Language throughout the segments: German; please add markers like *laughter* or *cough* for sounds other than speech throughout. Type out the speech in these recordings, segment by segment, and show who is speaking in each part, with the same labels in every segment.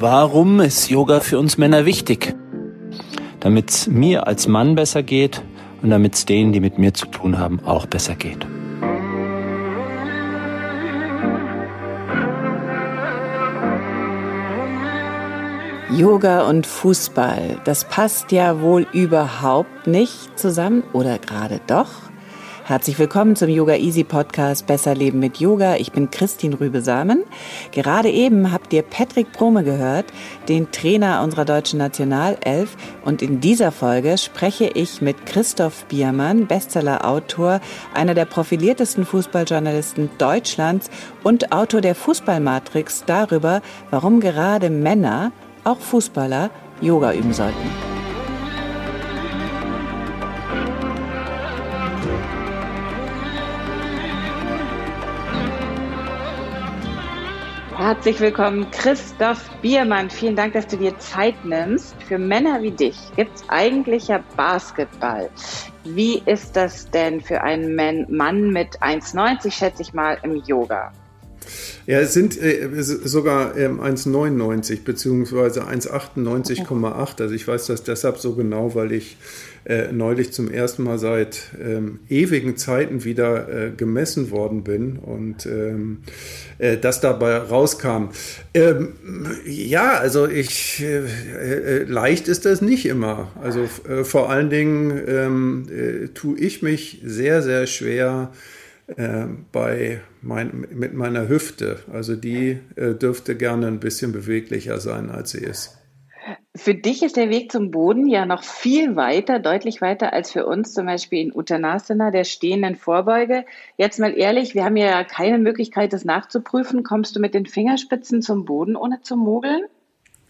Speaker 1: Warum ist Yoga für uns Männer wichtig? damit es mir als Mann besser geht und damit es denen, die mit mir zu tun haben, auch besser geht.
Speaker 2: Yoga und Fußball, das passt ja wohl überhaupt nicht zusammen oder gerade doch? Herzlich willkommen zum Yoga Easy Podcast Besser Leben mit Yoga. Ich bin Christine Rübesamen. Gerade eben habt ihr Patrick Brome gehört, den Trainer unserer deutschen Nationalelf. Und in dieser Folge spreche ich mit Christoph Biermann, Bestseller-Autor, einer der profiliertesten Fußballjournalisten Deutschlands und Autor der Fußballmatrix darüber, warum gerade Männer, auch Fußballer, Yoga üben sollten. Herzlich willkommen, Christoph Biermann. Vielen Dank, dass du dir Zeit nimmst. Für Männer wie dich gibt es eigentlich ja Basketball. Wie ist das denn für einen Mann mit 1,90, schätze ich mal, im Yoga?
Speaker 3: Ja, es sind äh, sogar ähm, 1,99 beziehungsweise 1,98,8. Also ich weiß das deshalb so genau, weil ich äh, neulich zum ersten Mal seit ähm, ewigen Zeiten wieder äh, gemessen worden bin und ähm, äh, das dabei rauskam. Ähm, ja, also ich äh, äh, leicht ist das nicht immer. Also äh, vor allen Dingen ähm, tue ich mich sehr, sehr schwer bei mein, mit meiner Hüfte. Also die dürfte gerne ein bisschen beweglicher sein, als sie ist.
Speaker 2: Für dich ist der Weg zum Boden ja noch viel weiter, deutlich weiter als für uns, zum Beispiel in Uttanasana, der stehenden Vorbeuge. Jetzt mal ehrlich, wir haben ja keine Möglichkeit, das nachzuprüfen. Kommst du mit den Fingerspitzen zum Boden, ohne zu mogeln?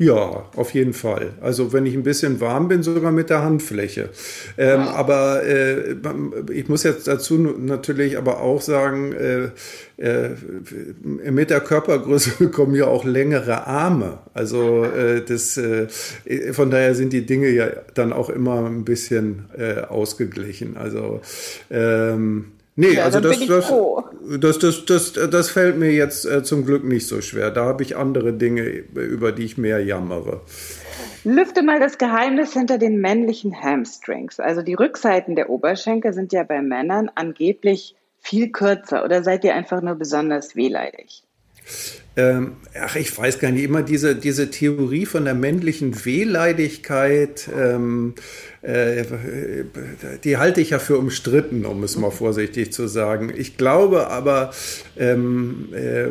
Speaker 3: Ja, auf jeden Fall. Also wenn ich ein bisschen warm bin, sogar mit der Handfläche. Ähm, aber äh, ich muss jetzt dazu natürlich aber auch sagen, äh, äh, mit der Körpergröße *laughs* kommen ja auch längere Arme. Also äh, das, äh, von daher sind die Dinge ja dann auch immer ein bisschen äh, ausgeglichen. Also ähm, Nee, ja, also das, das, das, das, das, das, fällt mir jetzt äh, zum Glück nicht so schwer. Da habe ich andere Dinge, über die ich mehr jammere.
Speaker 2: Lüfte mal das Geheimnis hinter den männlichen Hamstrings. Also die Rückseiten der Oberschenkel sind ja bei Männern angeblich viel kürzer. Oder seid ihr einfach nur besonders wehleidig?
Speaker 3: Ähm, ach, ich weiß gar nicht, immer diese, diese Theorie von der männlichen Wehleidigkeit, ähm, äh, die halte ich ja für umstritten, um es mal vorsichtig zu sagen. Ich glaube aber, ähm, äh,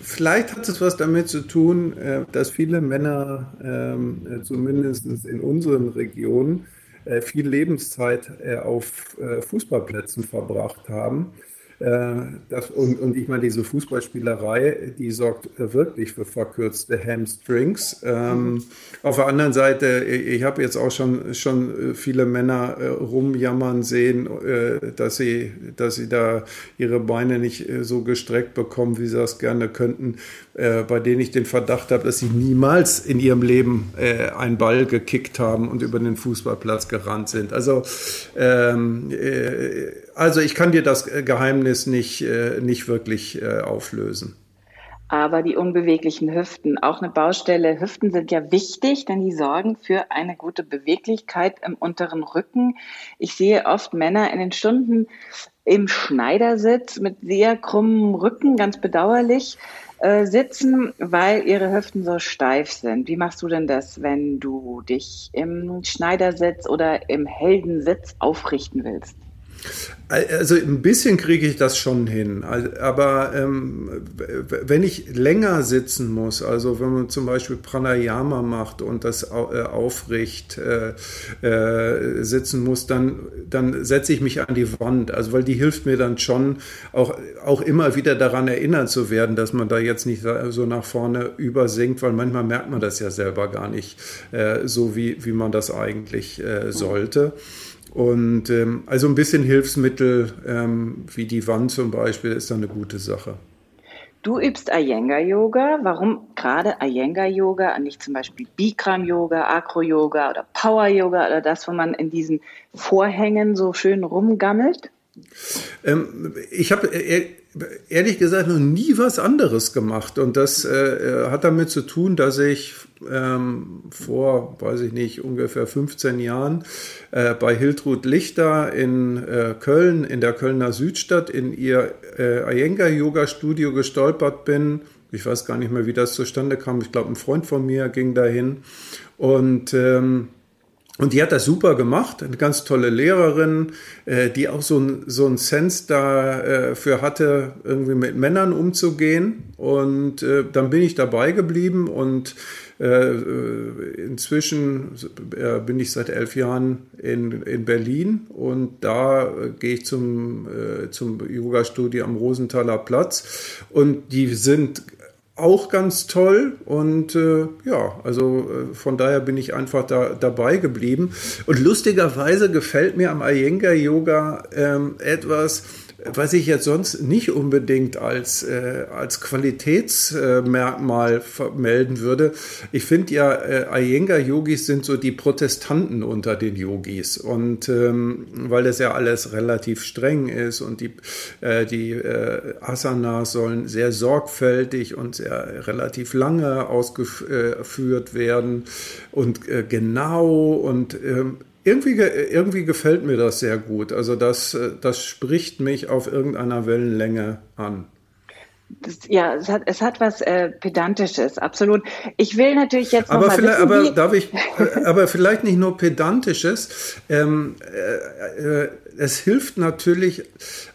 Speaker 3: vielleicht hat es was damit zu tun, äh, dass viele Männer, ähm, zumindest in unseren Regionen, äh, viel Lebenszeit äh, auf äh, Fußballplätzen verbracht haben äh, das, und, und ich meine, diese Fußballspielerei, die sorgt wirklich für verkürzte Hamstrings. Ähm. Auf der anderen Seite, ich habe jetzt auch schon, schon viele Männer äh, rumjammern sehen, äh, dass, sie, dass sie da ihre Beine nicht äh, so gestreckt bekommen, wie sie das gerne könnten, äh, bei denen ich den Verdacht habe, dass sie niemals in ihrem Leben äh, einen Ball gekickt haben und über den Fußballplatz gerannt sind. Also, ähm, also ich kann dir das Geheimnis nicht, äh, nicht wirklich äh, auflösen.
Speaker 2: Aber die unbeweglichen Hüften, auch eine Baustelle. Hüften sind ja wichtig, denn die sorgen für eine gute Beweglichkeit im unteren Rücken. Ich sehe oft Männer in den Stunden im Schneidersitz mit sehr krummem Rücken, ganz bedauerlich, äh, sitzen, weil ihre Hüften so steif sind. Wie machst du denn das, wenn du dich im Schneidersitz oder im Heldensitz aufrichten willst?
Speaker 3: Also ein bisschen kriege ich das schon hin. Aber ähm, wenn ich länger sitzen muss, also wenn man zum Beispiel Pranayama macht und das äh, aufrecht äh, äh, sitzen muss, dann, dann setze ich mich an die Wand. Also weil die hilft mir dann schon auch, auch immer wieder daran erinnert zu werden, dass man da jetzt nicht so nach vorne übersinkt, weil manchmal merkt man das ja selber gar nicht äh, so, wie, wie man das eigentlich äh, sollte. Und ähm, also ein bisschen Hilfsmittel ähm, wie die Wand zum Beispiel ist dann eine gute Sache.
Speaker 2: Du übst Iyengar-Yoga. Warum gerade Iyengar-Yoga und nicht zum Beispiel Bikram-Yoga, Acro-Yoga oder Power-Yoga oder das, wo man in diesen Vorhängen so schön rumgammelt?
Speaker 3: Ähm, ich habe äh, ehrlich gesagt noch nie was anderes gemacht. Und das äh, hat damit zu tun, dass ich ähm, vor, weiß ich nicht, ungefähr 15 Jahren äh, bei Hiltrud Lichter in äh, Köln, in der Kölner Südstadt, in ihr äh, Iyengar-Yoga-Studio gestolpert bin. Ich weiß gar nicht mehr, wie das zustande kam. Ich glaube, ein Freund von mir ging dahin. Und ähm, und die hat das super gemacht, eine ganz tolle Lehrerin, äh, die auch so ein, so ein Sense dafür äh, hatte, irgendwie mit Männern umzugehen. Und äh, dann bin ich dabei geblieben und äh, inzwischen äh, bin ich seit elf Jahren in, in Berlin und da gehe ich zum, zum Yoga-Studio am Rosenthaler Platz. Und die sind auch ganz toll und äh, ja, also äh, von daher bin ich einfach da dabei geblieben. Und lustigerweise gefällt mir am Iyengar Yoga ähm, etwas, was ich jetzt sonst nicht unbedingt als, äh, als Qualitätsmerkmal äh, vermelden würde. Ich finde ja, äh, Iyengar-Yogis sind so die Protestanten unter den Yogis. Und ähm, weil das ja alles relativ streng ist und die, äh, die äh, Asanas sollen sehr sorgfältig und sehr relativ lange ausgeführt werden und äh, genau und ähm, irgendwie, irgendwie gefällt mir das sehr gut. Also das, das spricht mich auf irgendeiner Wellenlänge an.
Speaker 2: Das, ja, es hat, es hat was äh, Pedantisches, absolut. Ich will natürlich jetzt noch
Speaker 3: aber
Speaker 2: mal
Speaker 3: vielleicht,
Speaker 2: wissen,
Speaker 3: aber darf ich, äh, aber vielleicht nicht nur Pedantisches. Ähm, äh, äh, es hilft natürlich,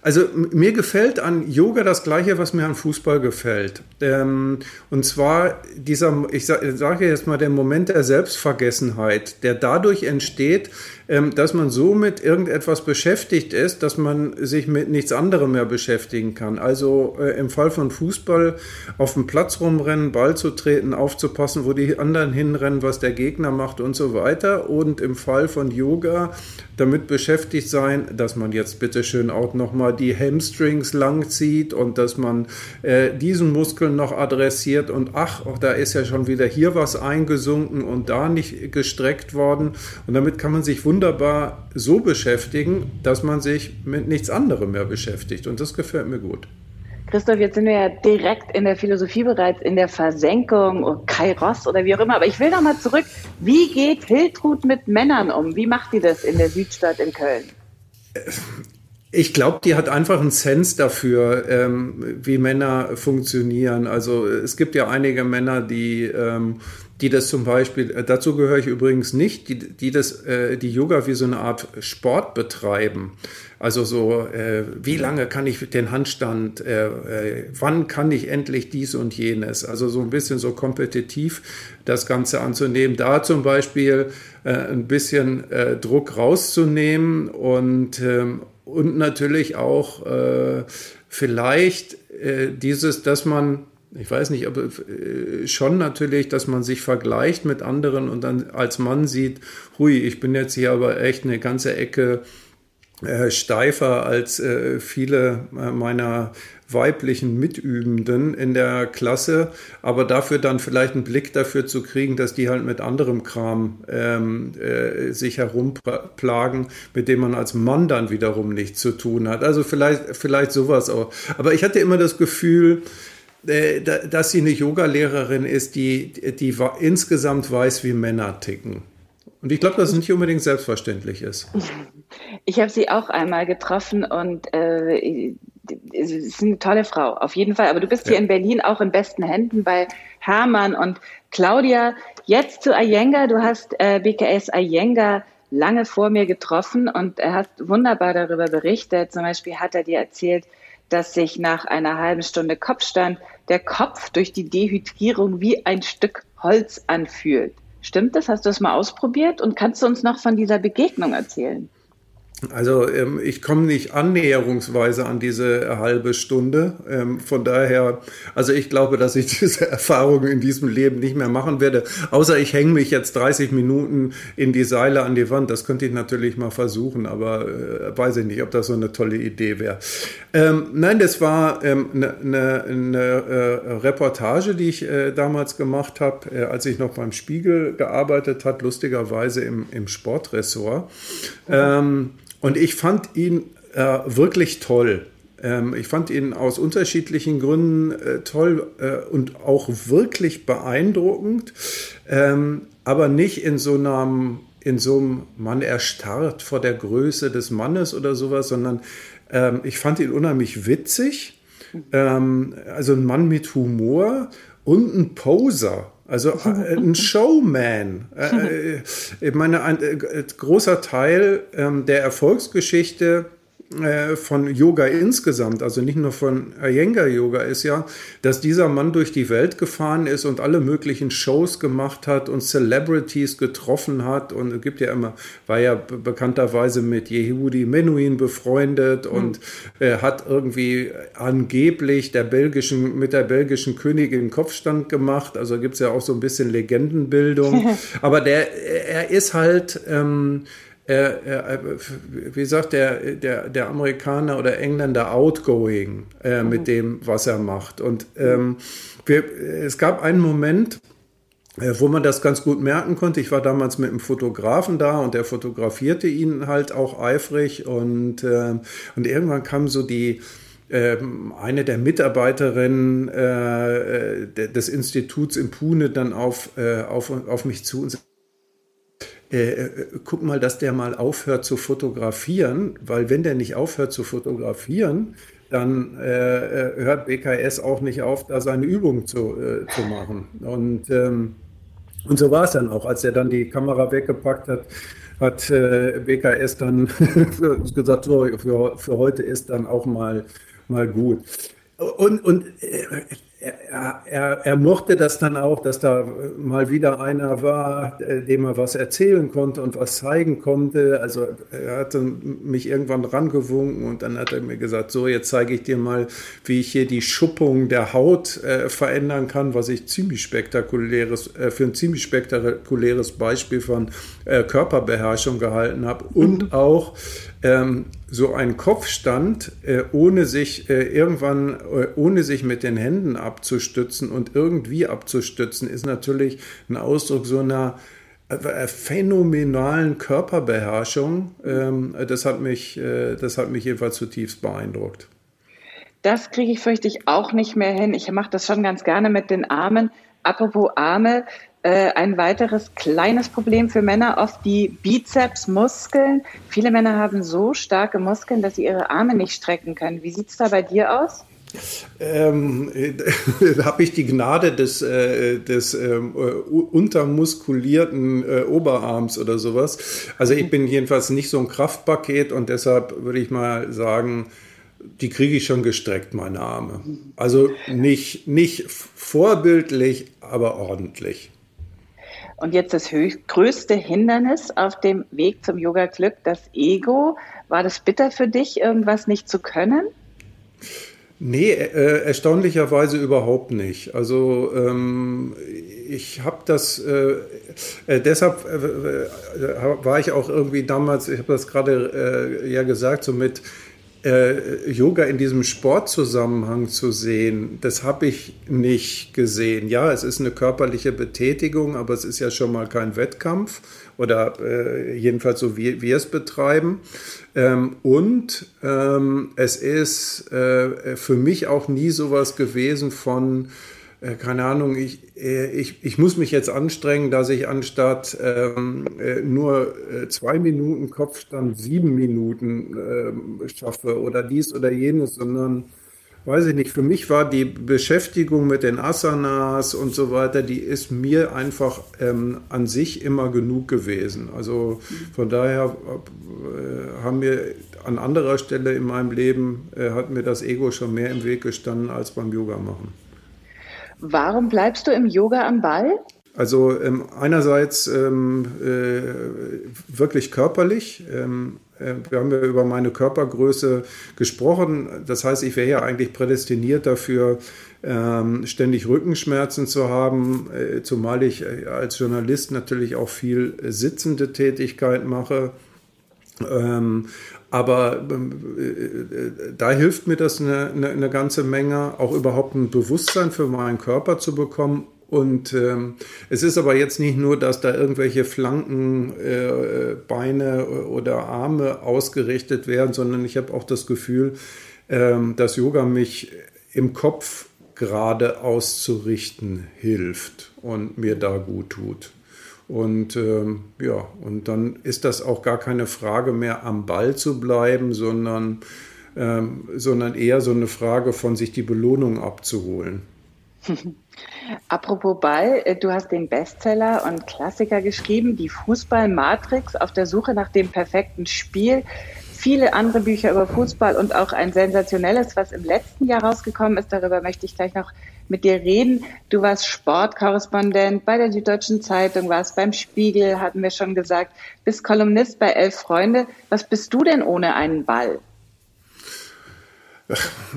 Speaker 3: also mir gefällt an Yoga das Gleiche, was mir an Fußball gefällt. Ähm, und zwar dieser, ich sage jetzt mal, der Moment der Selbstvergessenheit, der dadurch entsteht, dass man so mit irgendetwas beschäftigt ist, dass man sich mit nichts anderem mehr beschäftigen kann. Also äh, im Fall von Fußball auf dem Platz rumrennen, Ball zu treten, aufzupassen, wo die anderen hinrennen, was der Gegner macht und so weiter. Und im Fall von Yoga damit beschäftigt sein, dass man jetzt bitteschön auch nochmal die Hamstrings langzieht und dass man äh, diesen Muskeln noch adressiert und ach, auch da ist ja schon wieder hier was eingesunken und da nicht gestreckt worden. Und damit kann man sich wunderbar so beschäftigen, dass man sich mit nichts anderem mehr beschäftigt. Und das gefällt mir gut.
Speaker 2: Christoph, jetzt sind wir ja direkt in der Philosophie bereits in der Versenkung, oder Kairos oder wie auch immer. Aber ich will noch mal zurück. Wie geht Hiltrud mit Männern um? Wie macht die das in der Südstadt in Köln?
Speaker 3: Ich glaube, die hat einfach einen Sense dafür, ähm, wie Männer funktionieren. Also es gibt ja einige Männer, die, ähm, die das zum Beispiel, äh, dazu gehöre ich übrigens nicht, die, die das, äh, die Yoga wie so eine Art Sport betreiben. Also so, äh, wie lange kann ich den Handstand, äh, äh, wann kann ich endlich dies und jenes? Also so ein bisschen so kompetitiv das Ganze anzunehmen. Da zum Beispiel äh, ein bisschen Druck rauszunehmen und, ähm, und natürlich auch vielleicht dieses, dass man ich weiß nicht, aber schon natürlich, dass man sich vergleicht mit anderen und dann als Mann sieht, hui, ich bin jetzt hier aber echt eine ganze Ecke äh, steifer als äh, viele äh, meiner weiblichen Mitübenden in der Klasse, aber dafür dann vielleicht einen Blick dafür zu kriegen, dass die halt mit anderem Kram ähm, äh, sich herumplagen, mit dem man als Mann dann wiederum nichts zu tun hat. Also vielleicht, vielleicht sowas auch. Aber ich hatte immer das Gefühl, äh, dass sie eine Yogalehrerin ist, die, die insgesamt weiß, wie Männer ticken. Und ich glaube, dass es nicht unbedingt selbstverständlich ist. *laughs*
Speaker 2: Ich habe sie auch einmal getroffen und äh, sie ist eine tolle Frau, auf jeden Fall. Aber du bist ja. hier in Berlin auch in besten Händen bei Hermann und Claudia. Jetzt zu Ayenga. Du hast äh, BKS Ayenga lange vor mir getroffen und er hat wunderbar darüber berichtet. Zum Beispiel hat er dir erzählt, dass sich nach einer halben Stunde Kopfstand der Kopf durch die Dehydrierung wie ein Stück Holz anfühlt. Stimmt das? Hast du das mal ausprobiert? Und kannst du uns noch von dieser Begegnung erzählen?
Speaker 3: Also ähm, ich komme nicht annäherungsweise an diese halbe Stunde. Ähm, von daher, also ich glaube, dass ich *laughs* diese Erfahrung in diesem Leben nicht mehr machen werde. Außer ich hänge mich jetzt 30 Minuten in die Seile an die Wand. Das könnte ich natürlich mal versuchen, aber äh, weiß ich nicht, ob das so eine tolle Idee wäre. Ähm, nein, das war eine ähm, ne, ne, äh, Reportage, die ich äh, damals gemacht habe, äh, als ich noch beim Spiegel gearbeitet habe, lustigerweise im, im Sportressort. Mhm. Und ich fand ihn äh, wirklich toll. Ähm, ich fand ihn aus unterschiedlichen Gründen äh, toll äh, und auch wirklich beeindruckend, ähm, aber nicht in so einem, in so einem, man erstarrt vor der Größe des Mannes oder sowas, sondern ähm, ich fand ihn unheimlich witzig. Ähm, also ein Mann mit Humor und ein Poser. Also äh, ein Showman. Äh, äh, ich meine, ein großer Teil ähm, der Erfolgsgeschichte von Yoga insgesamt, also nicht nur von Iyengar Yoga, ist ja, dass dieser Mann durch die Welt gefahren ist und alle möglichen Shows gemacht hat und Celebrities getroffen hat und es gibt ja immer, war ja bekannterweise mit Yehudi Menuhin befreundet mhm. und äh, hat irgendwie angeblich der belgischen, mit der belgischen Königin Kopfstand gemacht, also gibt es ja auch so ein bisschen Legendenbildung, *laughs* aber der, er ist halt, ähm, er, wie sagt der, der, der Amerikaner oder Engländer outgoing äh, mit mhm. dem, was er macht. Und ähm, wir, es gab einen Moment, äh, wo man das ganz gut merken konnte. Ich war damals mit einem Fotografen da und der fotografierte ihn halt auch eifrig und, äh, und irgendwann kam so die, ähm, eine der Mitarbeiterinnen äh, des Instituts in Pune dann auf, äh, auf, auf mich zu und sagte, äh, äh, guck mal, dass der mal aufhört zu fotografieren, weil wenn der nicht aufhört zu fotografieren, dann äh, äh hört BKS auch nicht auf, da seine Übung zu, äh, zu machen. Und, ähm, und so war es dann auch. Als er dann die Kamera weggepackt hat, hat äh, BKS dann *laughs* gesagt, so, für, für heute ist dann auch mal, mal gut. Und, und er, er, er, mochte das dann auch, dass da mal wieder einer war, äh, dem er was erzählen konnte und was zeigen konnte. Also er hatte mich irgendwann rangewunken und dann hat er mir gesagt, so jetzt zeige ich dir mal, wie ich hier die Schuppung der Haut äh, verändern kann, was ich ziemlich spektakuläres, äh, für ein ziemlich spektakuläres Beispiel von äh, Körperbeherrschung gehalten habe und mhm. auch ähm, so ein Kopfstand, äh, ohne sich äh, irgendwann, äh, ohne sich mit den Händen abzustützen und irgendwie abzustützen, ist natürlich ein Ausdruck so einer äh, phänomenalen Körperbeherrschung. Ähm, das, hat mich, äh, das hat mich jedenfalls zutiefst beeindruckt.
Speaker 2: Das kriege ich fürchte ich auch nicht mehr hin. Ich mache das schon ganz gerne mit den Armen. Apropos Arme, äh, ein weiteres kleines Problem für Männer, oft die Bizepsmuskeln. Viele Männer haben so starke Muskeln, dass sie ihre Arme nicht strecken können. Wie sieht es da bei dir aus?
Speaker 3: Ähm, *laughs* habe ich die Gnade des, äh, des ähm, äh, untermuskulierten äh, Oberarms oder sowas. Also ich bin jedenfalls nicht so ein Kraftpaket und deshalb würde ich mal sagen, die kriege ich schon gestreckt, meine Arme. Also nicht, nicht vorbildlich, aber ordentlich.
Speaker 2: Und jetzt das größte Hindernis auf dem Weg zum Yoga-Glück, das Ego. War das bitter für dich, irgendwas nicht zu können?
Speaker 3: Nee, äh, erstaunlicherweise überhaupt nicht. Also ähm, ich habe das, äh, äh, deshalb äh, äh, war ich auch irgendwie damals, ich habe das gerade äh, ja gesagt, so mit äh, Yoga in diesem Sportzusammenhang zu sehen, das habe ich nicht gesehen. Ja, es ist eine körperliche Betätigung, aber es ist ja schon mal kein Wettkampf oder äh, jedenfalls so wie wir es betreiben. Ähm, und ähm, es ist äh, für mich auch nie sowas gewesen von äh, keine Ahnung, ich, äh, ich, ich muss mich jetzt anstrengen, dass ich anstatt ähm, äh, nur äh, zwei Minuten Kopfstand sieben Minuten äh, schaffe oder dies oder jenes, sondern weiß ich nicht, für mich war die Beschäftigung mit den Asanas und so weiter, die ist mir einfach ähm, an sich immer genug gewesen. Also von daher äh, haben mir an anderer Stelle in meinem Leben, äh, hat mir das Ego schon mehr im Weg gestanden als beim Yoga machen.
Speaker 2: Warum bleibst du im Yoga am Ball?
Speaker 3: Also ähm, einerseits ähm, äh, wirklich körperlich. Ähm, äh, wir haben ja über meine Körpergröße gesprochen. Das heißt, ich wäre ja eigentlich prädestiniert dafür, ähm, ständig Rückenschmerzen zu haben, äh, zumal ich äh, als Journalist natürlich auch viel sitzende Tätigkeit mache. Ähm, aber äh, da hilft mir das eine, eine, eine, ganze Menge, auch überhaupt ein Bewusstsein für meinen Körper zu bekommen und ähm, es ist aber jetzt nicht nur, dass da irgendwelche Flanken, äh, Beine oder Arme ausgerichtet werden, sondern ich habe auch das Gefühl, ähm, dass Yoga mich im Kopf gerade auszurichten hilft und mir da gut tut. Und ähm, ja, und dann ist das auch gar keine Frage mehr, am Ball zu bleiben, sondern, ähm, sondern eher so eine Frage von sich die Belohnung abzuholen. *laughs*
Speaker 2: Apropos Ball, äh, du hast den Bestseller und Klassiker geschrieben, die Fußball-Matrix auf der Suche nach dem perfekten Spiel. Viele andere Bücher über Fußball und auch ein sensationelles, was im letzten Jahr rausgekommen ist. Darüber möchte ich gleich noch mit dir reden. Du warst Sportkorrespondent bei der Süddeutschen Zeitung, warst beim Spiegel, hatten wir schon gesagt, bist Kolumnist bei Elf Freunde. Was bist du denn ohne einen Ball?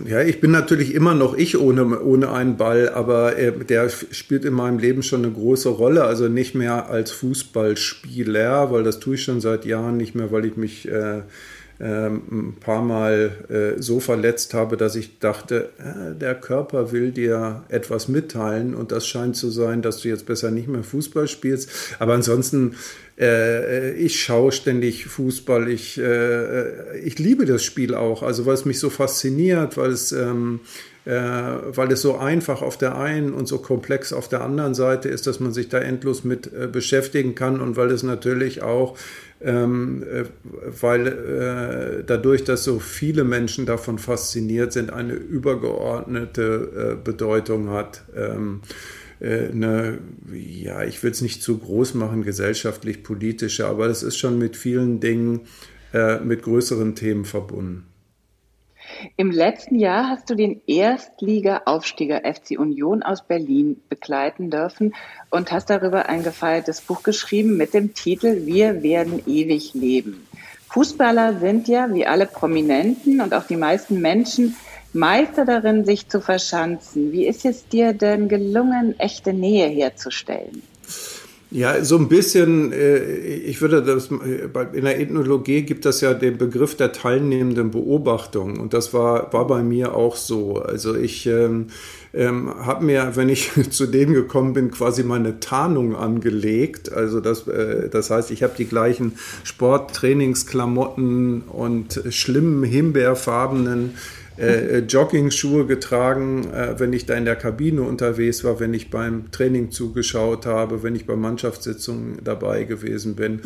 Speaker 3: Ja, ich bin natürlich immer noch ich ohne, ohne einen Ball, aber äh, der spielt in meinem Leben schon eine große Rolle. Also nicht mehr als Fußballspieler, weil das tue ich schon seit Jahren nicht mehr, weil ich mich äh, ein paar Mal äh, so verletzt habe, dass ich dachte, äh, der Körper will dir etwas mitteilen und das scheint zu sein, dass du jetzt besser nicht mehr Fußball spielst. Aber ansonsten, äh, ich schaue ständig Fußball. Ich, ich liebe das Spiel auch, also weil es mich so fasziniert, weil es ähm, weil es so einfach auf der einen und so komplex auf der anderen Seite ist, dass man sich da endlos mit beschäftigen kann und weil es natürlich auch ähm, äh, weil äh, dadurch, dass so viele Menschen davon fasziniert sind, eine übergeordnete äh, Bedeutung hat. Ähm, äh, eine, ja, ich will es nicht zu groß machen, gesellschaftlich, politische, aber es ist schon mit vielen Dingen, äh, mit größeren Themen verbunden.
Speaker 2: Im letzten Jahr hast du den Erstliga-Aufstieger FC Union aus Berlin begleiten dürfen und hast darüber ein gefeiertes Buch geschrieben mit dem Titel Wir werden ewig leben. Fußballer sind ja, wie alle Prominenten und auch die meisten Menschen, Meister darin, sich zu verschanzen. Wie ist es dir denn gelungen, echte Nähe herzustellen?
Speaker 3: Ja, so ein bisschen, äh, ich würde das, äh, in der Ethnologie gibt es ja den Begriff der teilnehmenden Beobachtung und das war, war bei mir auch so. Also ich ähm, ähm, habe mir, wenn ich *laughs* zu dem gekommen bin, quasi meine Tarnung angelegt. Also das, äh, das heißt, ich habe die gleichen Sporttrainingsklamotten und schlimmen himbeerfarbenen äh, äh, Jogging-Schuhe getragen, äh, wenn ich da in der Kabine unterwegs war, wenn ich beim Training zugeschaut habe, wenn ich bei Mannschaftssitzungen dabei gewesen bin.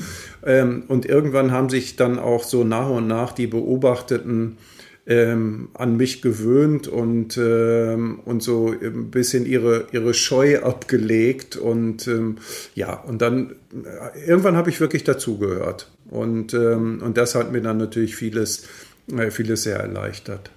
Speaker 3: Ähm, und irgendwann haben sich dann auch so nach und nach die Beobachteten ähm, an mich gewöhnt und, ähm, und so ein bisschen ihre, ihre Scheu abgelegt. Und ähm, ja, und dann äh, irgendwann habe ich wirklich dazugehört. Und, ähm, und das hat mir dann natürlich vieles, äh, vieles sehr erleichtert.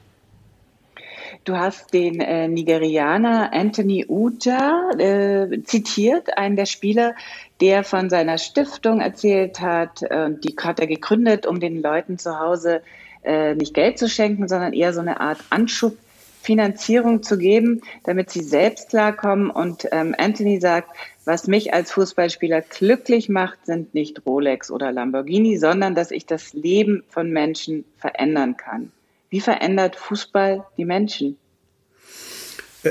Speaker 2: Du hast den äh, Nigerianer Anthony Uja äh, zitiert, einen der Spieler, der von seiner Stiftung erzählt hat. Äh, die hat er gegründet, um den Leuten zu Hause äh, nicht Geld zu schenken, sondern eher so eine Art Anschubfinanzierung zu geben, damit sie selbst klarkommen. Und ähm, Anthony sagt, was mich als Fußballspieler glücklich macht, sind nicht Rolex oder Lamborghini, sondern dass ich das Leben von Menschen verändern kann. Wie verändert Fußball die Menschen?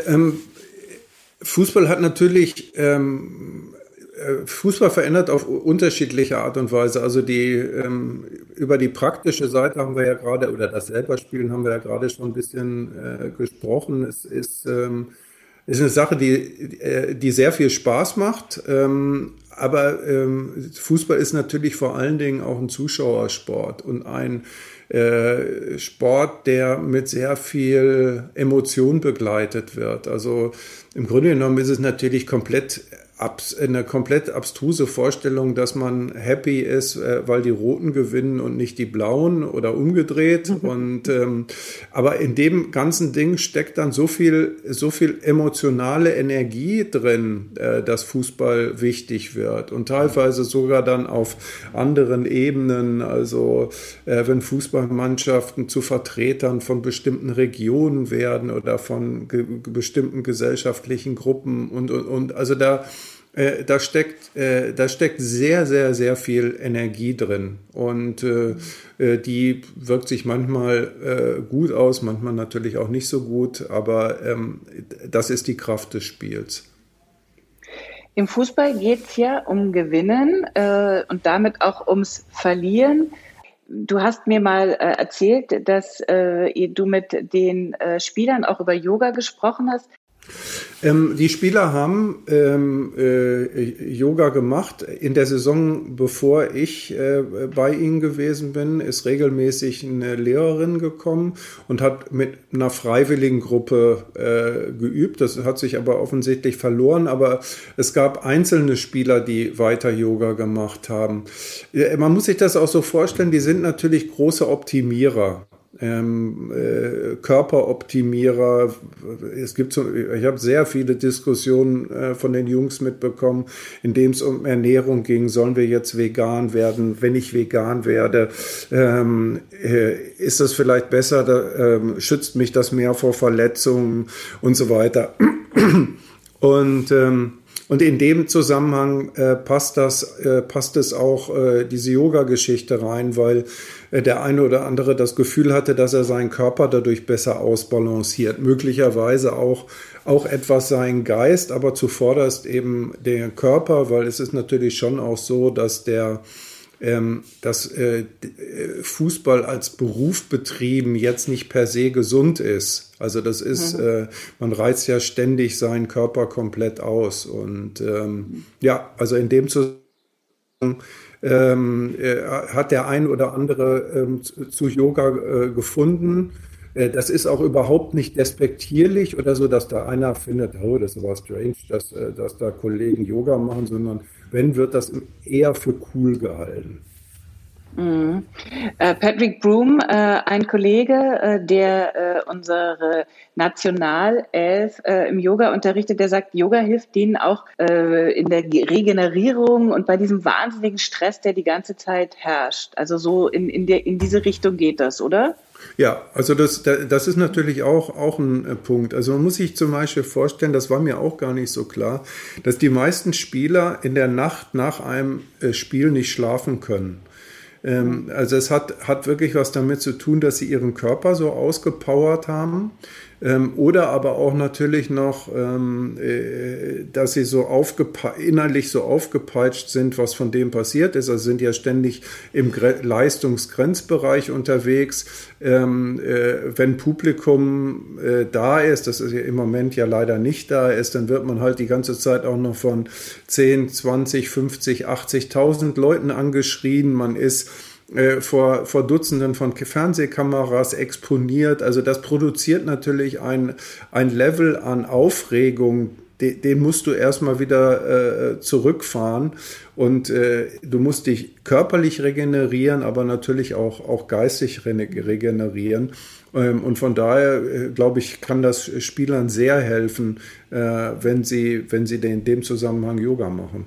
Speaker 3: Ähm, Fußball hat natürlich ähm, äh, Fußball verändert auf unterschiedliche Art und Weise. Also die ähm, über die praktische Seite haben wir ja gerade oder das Selberspielen haben wir ja gerade schon ein bisschen äh, gesprochen. Es ist ähm, ist eine Sache, die, äh, die sehr viel Spaß macht, ähm, aber ähm, Fußball ist natürlich vor allen Dingen auch ein Zuschauersport und ein äh, Sport, der mit sehr viel Emotion begleitet wird. Also im Grunde genommen ist es natürlich komplett eine komplett abstruse Vorstellung, dass man happy ist, äh, weil die Roten gewinnen und nicht die Blauen oder umgedreht. Mhm. Und ähm, aber in dem ganzen Ding steckt dann so viel, so viel emotionale Energie drin, äh, dass Fußball wichtig wird und teilweise sogar dann auf anderen Ebenen. Also äh, wenn Fußballmannschaften zu Vertretern von bestimmten Regionen werden oder von ge bestimmten gesellschaftlichen Gruppen und und und also da äh, da steckt, äh, da steckt sehr, sehr, sehr viel Energie drin. Und äh, äh, die wirkt sich manchmal äh, gut aus, manchmal natürlich auch nicht so gut, aber ähm, das ist die Kraft des Spiels.
Speaker 2: Im Fußball geht es ja um Gewinnen äh, und damit auch ums Verlieren. Du hast mir mal äh, erzählt, dass du mit den Spielern auch über Yoga gesprochen hast.
Speaker 3: Ähm, die Spieler haben ähm, äh, Yoga gemacht. In der Saison, bevor ich äh, bei ihnen gewesen bin, ist regelmäßig eine Lehrerin gekommen und hat mit einer freiwilligen Gruppe äh, geübt. Das hat sich aber offensichtlich verloren. Aber es gab einzelne Spieler, die weiter Yoga gemacht haben. Man muss sich das auch so vorstellen, die sind natürlich große Optimierer ähm, äh, Körperoptimierer. Es gibt so, ich habe sehr viele Diskussionen äh, von den Jungs mitbekommen, in dem es um Ernährung ging. Sollen wir jetzt vegan werden? Wenn ich vegan werde, ähm, äh, ist das vielleicht besser? Da, ähm, schützt mich das mehr vor Verletzungen und so weiter. Und ähm, und in dem Zusammenhang äh, passt das, äh, passt es auch äh, diese Yoga-Geschichte rein, weil der eine oder andere das Gefühl hatte, dass er seinen Körper dadurch besser ausbalanciert. Möglicherweise auch, auch etwas seinen Geist, aber zuvorderst eben der Körper, weil es ist natürlich schon auch so, dass der ähm, dass äh, äh, Fußball als Beruf betrieben jetzt nicht per se gesund ist. Also das ist, mhm. äh, man reizt ja ständig seinen Körper komplett aus. Und ähm, ja, also in dem Zusammenhang ähm, äh, hat der ein oder andere ähm, zu Yoga äh, gefunden. Äh, das ist auch überhaupt nicht despektierlich oder so, dass da einer findet, oh, das ist aber strange, dass, äh, dass da Kollegen Yoga machen, sondern wenn, wird das eher für cool gehalten.
Speaker 2: Mhm. Äh, Patrick Broom, äh, ein Kollege, äh, der unsere Nationalelf im Yoga unterrichtet, der sagt, Yoga hilft denen auch in der Regenerierung und bei diesem wahnsinnigen Stress, der die ganze Zeit herrscht. Also so in, in, der, in diese Richtung geht das, oder?
Speaker 3: Ja, also das, das ist natürlich auch, auch ein Punkt. Also man muss sich zum Beispiel vorstellen, das war mir auch gar nicht so klar, dass die meisten Spieler in der Nacht nach einem Spiel nicht schlafen können. Ähm, also es hat, hat wirklich was damit zu tun, dass sie ihren Körper so ausgepowert haben. Ähm, oder aber auch natürlich noch, ähm, äh, dass sie so innerlich so aufgepeitscht sind, was von dem passiert ist. Also sind ja ständig im Gre Leistungsgrenzbereich unterwegs. Ähm, äh, wenn Publikum äh, da ist, das ist ja im Moment ja leider nicht da ist, dann wird man halt die ganze Zeit auch noch von 10, 20, 50, 80.000 Leuten angeschrien. Man ist äh, vor, vor Dutzenden von Fernsehkameras exponiert. Also das produziert natürlich ein, ein Level an Aufregung, den, den musst du erstmal wieder äh, zurückfahren und äh, du musst dich körperlich regenerieren, aber natürlich auch, auch geistig regenerieren. Ähm, und von daher, äh, glaube ich, kann das Spielern sehr helfen, äh, wenn sie, wenn sie in dem Zusammenhang Yoga machen.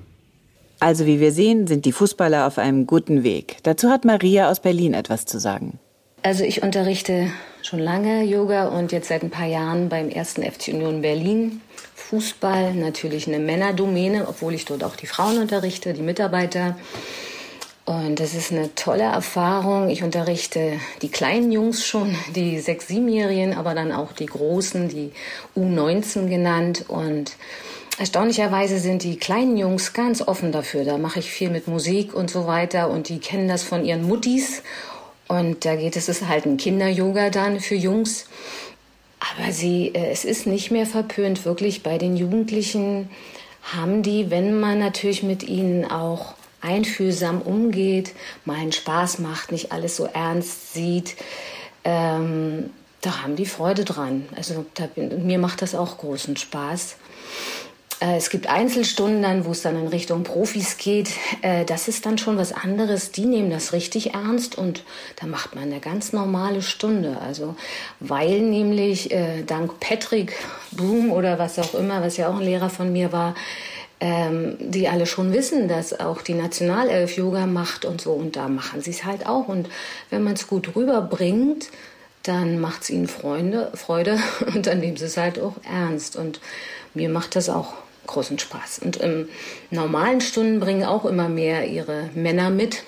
Speaker 2: Also wie wir sehen, sind die Fußballer auf einem guten Weg. Dazu hat Maria aus Berlin etwas zu sagen.
Speaker 4: Also ich unterrichte schon lange Yoga und jetzt seit ein paar Jahren beim ersten FC Union Berlin. Fußball natürlich eine Männerdomäne, obwohl ich dort auch die Frauen unterrichte, die Mitarbeiter. Und das ist eine tolle Erfahrung. Ich unterrichte die kleinen Jungs schon, die sechs, siebenjährigen, aber dann auch die großen, die U19 genannt. Und Erstaunlicherweise sind die kleinen Jungs ganz offen dafür. Da mache ich viel mit Musik und so weiter und die kennen das von ihren Muttis. Und da geht es, ist halt ein Kinder-Yoga dann für Jungs. Aber sie, äh, es ist nicht mehr verpönt, wirklich bei den Jugendlichen haben die, wenn man natürlich mit ihnen auch einfühlsam umgeht, mal einen Spaß macht, nicht alles so ernst sieht, ähm, da haben die Freude dran. Also da, mir macht das auch großen Spaß. Äh, es gibt Einzelstunden wo es dann in Richtung Profis geht. Äh, das ist dann schon was anderes. Die nehmen das richtig ernst und da macht man eine ganz normale Stunde. Also, weil nämlich äh, dank Patrick Boom oder was auch immer, was ja auch ein Lehrer von mir war, ähm, die alle schon wissen, dass auch die Nationalelf Yoga macht und so. Und da machen sie es halt auch. Und wenn man es gut rüberbringt, dann macht es ihnen Freunde, Freude *laughs* und dann nehmen sie es halt auch ernst. Und mir macht das auch großen Spaß. Und im normalen Stunden bringen auch immer mehr ihre Männer mit.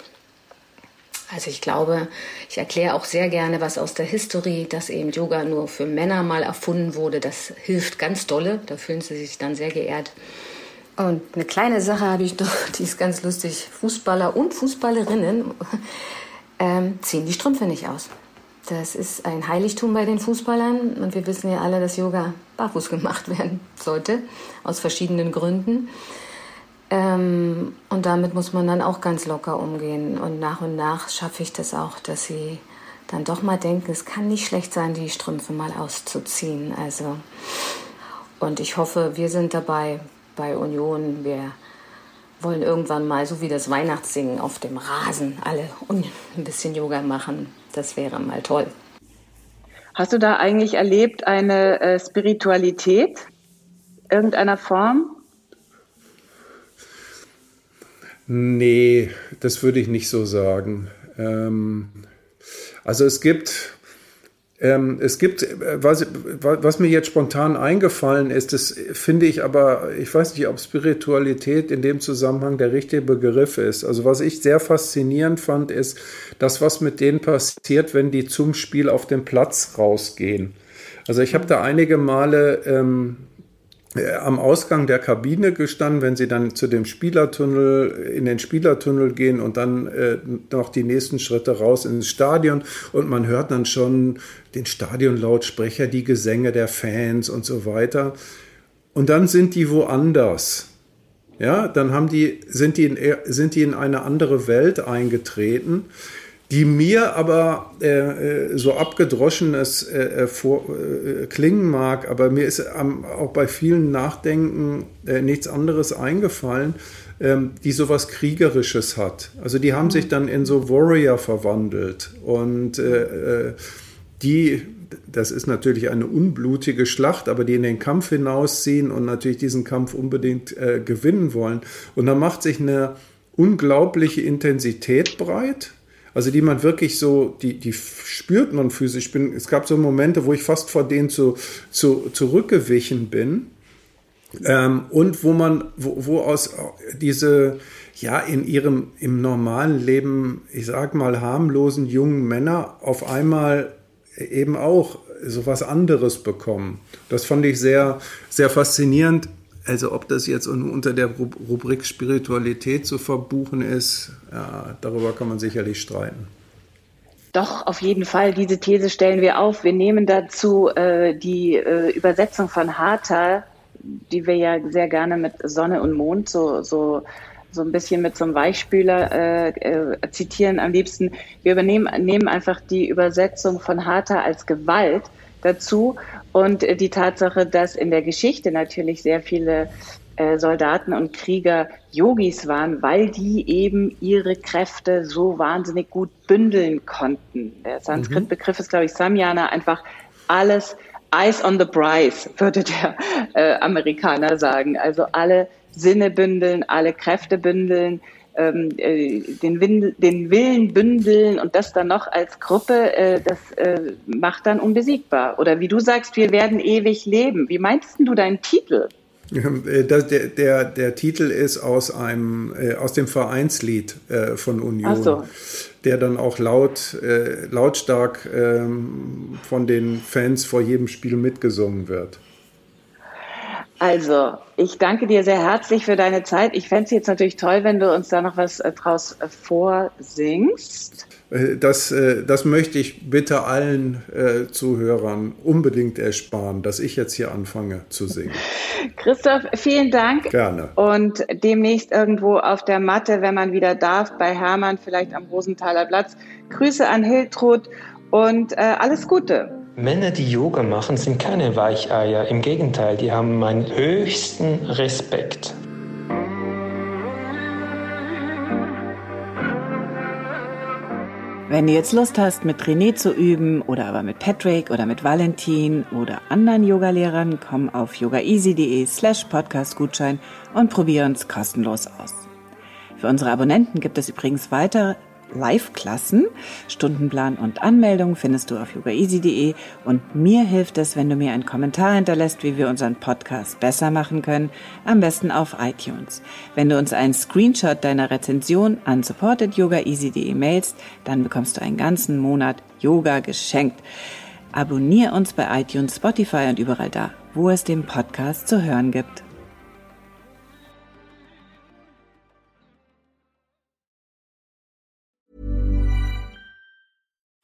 Speaker 4: Also ich glaube, ich erkläre auch sehr gerne was aus der Historie, dass eben Yoga nur für Männer mal erfunden wurde. Das hilft ganz dolle. Da fühlen sie sich dann sehr geehrt. Und eine kleine Sache habe ich doch, die ist ganz lustig. Fußballer und Fußballerinnen ähm, ziehen die Strümpfe nicht aus. Das ist ein Heiligtum bei den Fußballern und wir wissen ja alle, dass Yoga barfuß gemacht *laughs* werden sollte, aus verschiedenen Gründen. Ähm, und damit muss man dann auch ganz locker umgehen. Und nach und nach schaffe ich das auch, dass sie dann doch mal denken, es kann nicht schlecht sein, die Strümpfe mal auszuziehen. Also, und ich hoffe, wir sind dabei bei Union. Wir wollen irgendwann mal, so wie das Weihnachtssingen auf dem Rasen, alle ein bisschen Yoga machen. Das wäre mal toll.
Speaker 2: Hast du da eigentlich erlebt eine äh, Spiritualität irgendeiner Form?
Speaker 3: Nee, das würde ich nicht so sagen. Ähm, also es gibt ähm, es gibt, äh, was, was mir jetzt spontan eingefallen ist, das finde ich aber, ich weiß nicht, ob Spiritualität in dem Zusammenhang der richtige Begriff ist. Also was ich sehr faszinierend fand, ist das, was mit denen passiert, wenn die zum Spiel auf den Platz rausgehen. Also ich habe da einige Male ähm, äh, am Ausgang der Kabine gestanden, wenn sie dann zu dem Spielertunnel, in den Spielertunnel gehen und dann äh, noch die nächsten Schritte raus ins Stadion und man hört dann schon den Stadionlautsprecher, die Gesänge der Fans und so weiter. Und dann sind die woanders. Ja, dann haben die, sind die in, sind die in eine andere Welt eingetreten die mir aber äh, äh so abgedroschenes äh, äh, vor, äh, klingen mag, aber mir ist ähm, auch bei vielen Nachdenken äh, nichts anderes eingefallen, ähm, die sowas Kriegerisches hat. Also die haben mhm. sich dann in so Warrior verwandelt und die, das ist natürlich eine unblutige Schlacht, aber die in den Kampf hinausziehen und natürlich diesen Kampf unbedingt gewinnen wollen. Und da macht sich eine unglaubliche Intensität breit also die man wirklich so, die, die spürt man physisch. Ich bin, es gab so Momente, wo ich fast vor denen zu, zu, zurückgewichen bin. Ähm, und wo man, wo, wo aus diese, ja, in ihrem, im normalen Leben, ich sag mal, harmlosen jungen Männer auf einmal eben auch so was anderes bekommen. Das fand ich sehr, sehr faszinierend. Also ob das jetzt unter der Rubrik Spiritualität zu verbuchen ist, ja, darüber kann man sicherlich streiten.
Speaker 2: Doch, auf jeden Fall. Diese These stellen wir auf. Wir nehmen dazu äh, die äh, Übersetzung von Harter, die wir ja sehr gerne mit Sonne und Mond so, so, so ein bisschen mit so einem Weichspüler äh, äh, zitieren am liebsten. Wir übernehmen nehmen einfach die Übersetzung von Harter als Gewalt dazu und äh, die Tatsache, dass in der Geschichte natürlich sehr viele äh, Soldaten und Krieger Yogis waren, weil die eben ihre Kräfte so wahnsinnig gut bündeln konnten. Der Sanskrit-Begriff ist, glaube ich, Samyana, einfach alles Eyes on the Prize, würde der äh, Amerikaner sagen. Also alle Sinne bündeln, alle Kräfte bündeln, ähm, äh, den, Windel, den Willen bündeln und das dann noch als Gruppe, äh, das äh, macht dann unbesiegbar. Oder wie du sagst, wir werden ewig leben. Wie meinst du deinen Titel?
Speaker 3: Äh, der, der, der Titel ist aus einem äh, aus dem Vereinslied äh, von Union, so. der dann auch laut äh, lautstark ähm, von den Fans vor jedem Spiel mitgesungen wird.
Speaker 2: Also, ich danke dir sehr herzlich für deine Zeit. Ich fände es jetzt natürlich toll, wenn du uns da noch was äh, draus äh, vorsingst.
Speaker 3: Äh, das, das möchte ich bitte allen Zuhörern unbedingt ersparen, dass ich jetzt hier anfange zu singen. *laughs*
Speaker 2: Christoph, vielen Dank.
Speaker 3: Gerne.
Speaker 2: Und demnächst irgendwo auf der Matte, wenn man wieder darf, bei Hermann, vielleicht am Rosenthaler Platz. Grüße an Hiltrud und alles Gute.
Speaker 1: Männer, die Yoga machen, sind keine Weicheier. Im Gegenteil, die haben meinen höchsten Respekt.
Speaker 2: Wenn du jetzt Lust hast, mit René zu üben oder aber mit Patrick oder mit Valentin oder anderen Yogalehrern, komm auf yogaeasy.de slash podcastgutschein und probier uns kostenlos aus. Für unsere Abonnenten gibt es übrigens weitere Live-Klassen. Stundenplan und Anmeldung findest du auf yogaeasy.de und mir hilft es, wenn du mir einen Kommentar hinterlässt, wie wir unseren Podcast besser machen können, am besten auf iTunes. Wenn du uns einen Screenshot deiner Rezension an supportedyogaeasy.de mailst, dann bekommst du einen ganzen Monat Yoga geschenkt. Abonnier uns bei iTunes, Spotify und überall da, wo es den Podcast zu hören gibt.